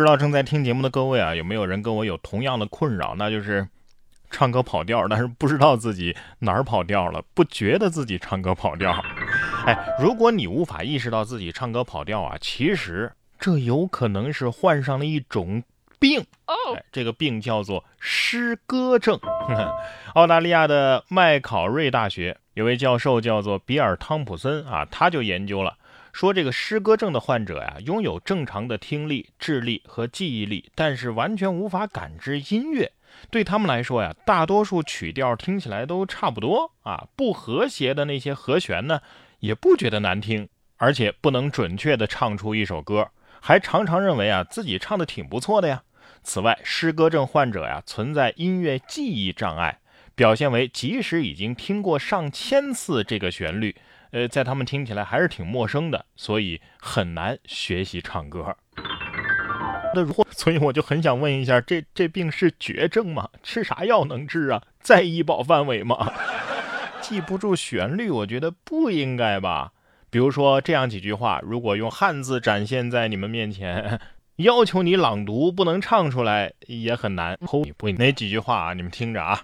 知道正在听节目的各位啊，有没有人跟我有同样的困扰？那就是唱歌跑调，但是不知道自己哪儿跑调了，不觉得自己唱歌跑调。哎，如果你无法意识到自己唱歌跑调啊，其实这有可能是患上了一种病。哎，这个病叫做诗歌症。澳大利亚的麦考瑞大学有位教授叫做比尔·汤普森啊，他就研究了。说这个诗歌症的患者呀，拥有正常的听力、智力和记忆力，但是完全无法感知音乐。对他们来说呀，大多数曲调听起来都差不多啊，不和谐的那些和弦呢，也不觉得难听，而且不能准确的唱出一首歌，还常常认为啊自己唱的挺不错的呀。此外，诗歌症患者呀，存在音乐记忆障碍，表现为即使已经听过上千次这个旋律。呃，在他们听起来还是挺陌生的，所以很难学习唱歌。那如果，所以我就很想问一下，这这病是绝症吗？吃啥药能治啊？在医保范围吗？记不住旋律，我觉得不应该吧。比如说这样几句话，如果用汉字展现在你们面前，要求你朗读，不能唱出来也很难。哪几句话啊？你们听着啊。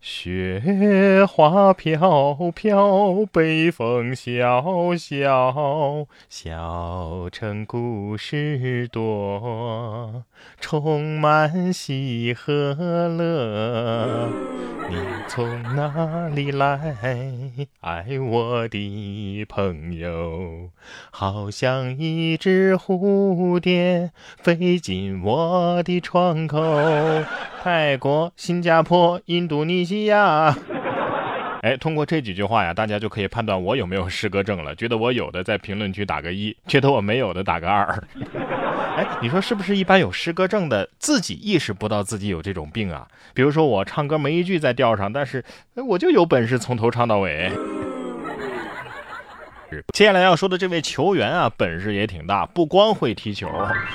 雪花飘飘，北风萧萧，小城故事多，充满喜和乐。你从哪里来，爱我的朋友？好像一只蝴蝶飞进我的窗口。泰国、新加坡、印度尼西亚。哎，通过这几句话呀，大家就可以判断我有没有诗歌症了。觉得我有的，在评论区打个一；觉得我没有的，打个二。哎，你说是不是？一般有诗歌症的自己意识不到自己有这种病啊？比如说我唱歌没一句在调上，但是我就有本事从头唱到尾。接下来要说的这位球员啊，本事也挺大，不光会踢球。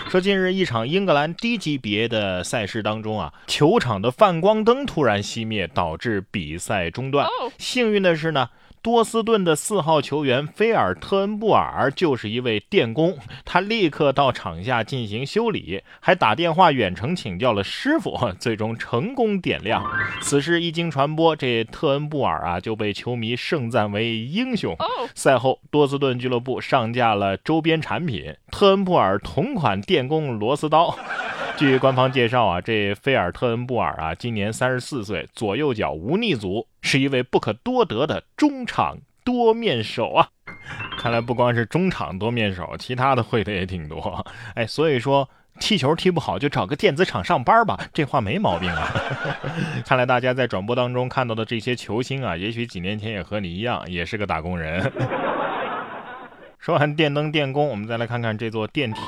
说近日一场英格兰低级别的赛事当中啊，球场的泛光灯突然熄灭，导致比赛中断。幸运的是呢。多斯顿的四号球员菲尔特恩布尔就是一位电工，他立刻到场下进行修理，还打电话远程请教了师傅，最终成功点亮。此事一经传播，这特恩布尔啊就被球迷盛赞为英雄。赛后，多斯顿俱乐部上架了周边产品，特恩布尔同款电工螺丝刀。据官方介绍啊，这菲尔特恩布尔啊，今年三十四岁，左右脚无逆足，是一位不可多得的中场多面手啊。看来不光是中场多面手，其他的会的也挺多。哎，所以说踢球踢不好就找个电子厂上班吧，这话没毛病啊。看来大家在转播当中看到的这些球星啊，也许几年前也和你一样，也是个打工人。说完电灯电工，我们再来看看这座电梯。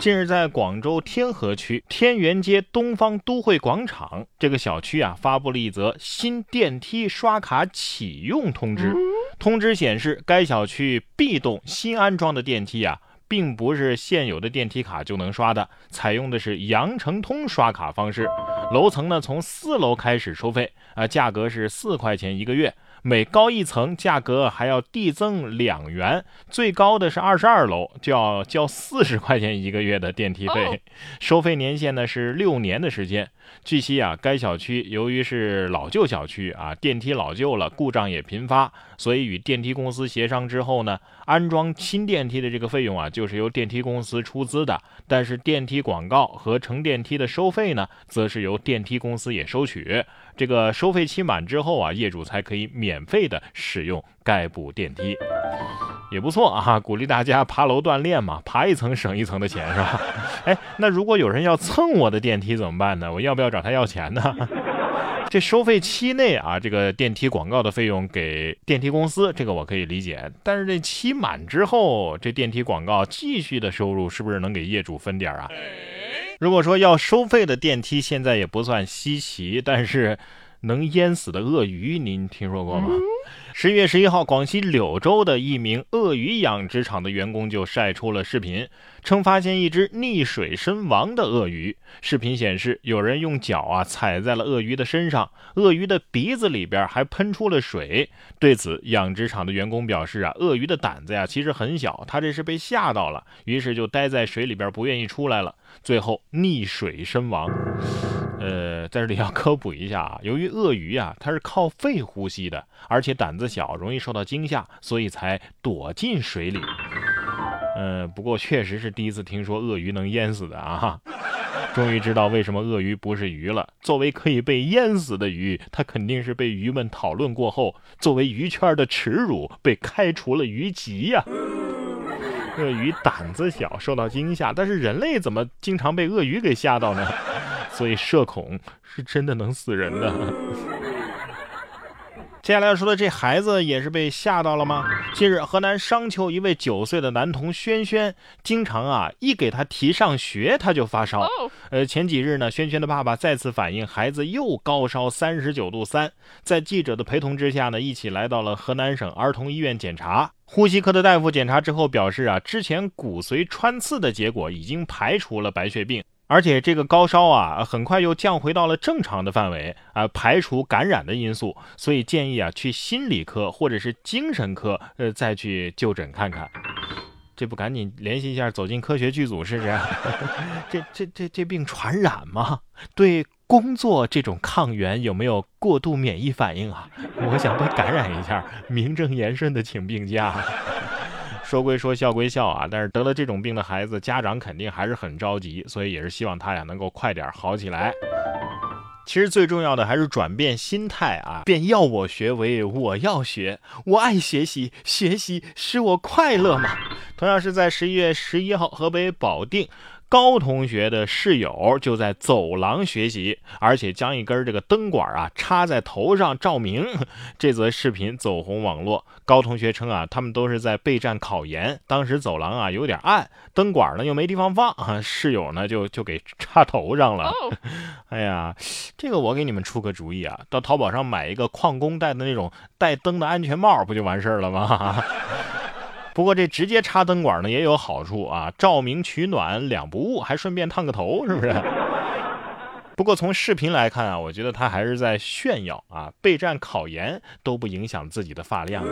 近日，在广州天河区天元街东方都会广场这个小区啊，发布了一则新电梯刷卡启用通知。通知显示，该小区 B 栋新安装的电梯啊，并不是现有的电梯卡就能刷的，采用的是羊城通刷卡方式。楼层呢，从四楼开始收费啊，价格是四块钱一个月。每高一层，价格还要递增两元，最高的是二十二楼，就要交四十块钱一个月的电梯费。收费年限呢是六年的时间。据悉啊，该小区由于是老旧小区啊，电梯老旧了，故障也频发，所以与电梯公司协商之后呢，安装新电梯的这个费用啊，就是由电梯公司出资的。但是电梯广告和乘电梯的收费呢，则是由电梯公司也收取。这个收费期满之后啊，业主才可以免费的使用该部电梯。也不错啊，鼓励大家爬楼锻炼嘛，爬一层省一层的钱是吧？哎，那如果有人要蹭我的电梯怎么办呢？我要不要找他要钱呢？这收费期内啊，这个电梯广告的费用给电梯公司，这个我可以理解。但是这期满之后，这电梯广告继续的收入是不是能给业主分点儿啊？如果说要收费的电梯现在也不算稀奇，但是能淹死的鳄鱼您听说过吗？十月十一号，广西柳州的一名鳄鱼养殖场的员工就晒出了视频，称发现一只溺水身亡的鳄鱼。视频显示，有人用脚啊踩在了鳄鱼的身上，鳄鱼的鼻子里边还喷出了水。对此，养殖场的员工表示啊，鳄鱼的胆子呀其实很小，它这是被吓到了，于是就待在水里边不愿意出来了，最后溺水身亡。呃，在这里要科普一下啊，由于鳄鱼啊，它是靠肺呼吸的，而且胆子小，容易受到惊吓，所以才躲进水里。呃，不过确实是第一次听说鳄鱼能淹死的啊，终于知道为什么鳄鱼不是鱼了。作为可以被淹死的鱼，它肯定是被鱼们讨论过后，作为鱼圈的耻辱，被开除了鱼籍呀。鳄鱼胆子小，受到惊吓，但是人类怎么经常被鳄鱼给吓到呢？所以社恐是真的能死人的。接下来要说的这孩子也是被吓到了吗？近日，河南商丘一位九岁的男童轩轩，经常啊一给他提上学他就发烧。呃，前几日呢，轩轩的爸爸再次反映孩子又高烧三十九度三，在记者的陪同之下呢，一起来到了河南省儿童医院检查。呼吸科的大夫检查之后表示啊，之前骨髓穿刺的结果已经排除了白血病。而且这个高烧啊，很快又降回到了正常的范围啊，排除感染的因素，所以建议啊去心理科或者是精神科，呃再去就诊看看。这不赶紧联系一下走进科学剧组试试？这这这这病传染吗？对工作这种抗原有没有过度免疫反应啊？我想被感染一下，名正言顺的请病假。说归说笑归笑啊，但是得了这种病的孩子，家长肯定还是很着急，所以也是希望他俩能够快点好起来。其实最重要的还是转变心态啊，变要我学为我要学，我爱学习，学习使我快乐嘛。同样是在十一月十一号，河北保定。高同学的室友就在走廊学习，而且将一根这个灯管啊插在头上照明。这则视频走红网络。高同学称啊，他们都是在备战考研，当时走廊啊有点暗，灯管呢又没地方放啊，室友呢就就给插头上了。哎呀，这个我给你们出个主意啊，到淘宝上买一个矿工戴的那种带灯的安全帽，不就完事儿了吗？不过这直接插灯管呢也有好处啊，照明取暖两不误，还顺便烫个头，是不是？不过从视频来看啊，我觉得他还是在炫耀啊，备战考研都不影响自己的发量啊。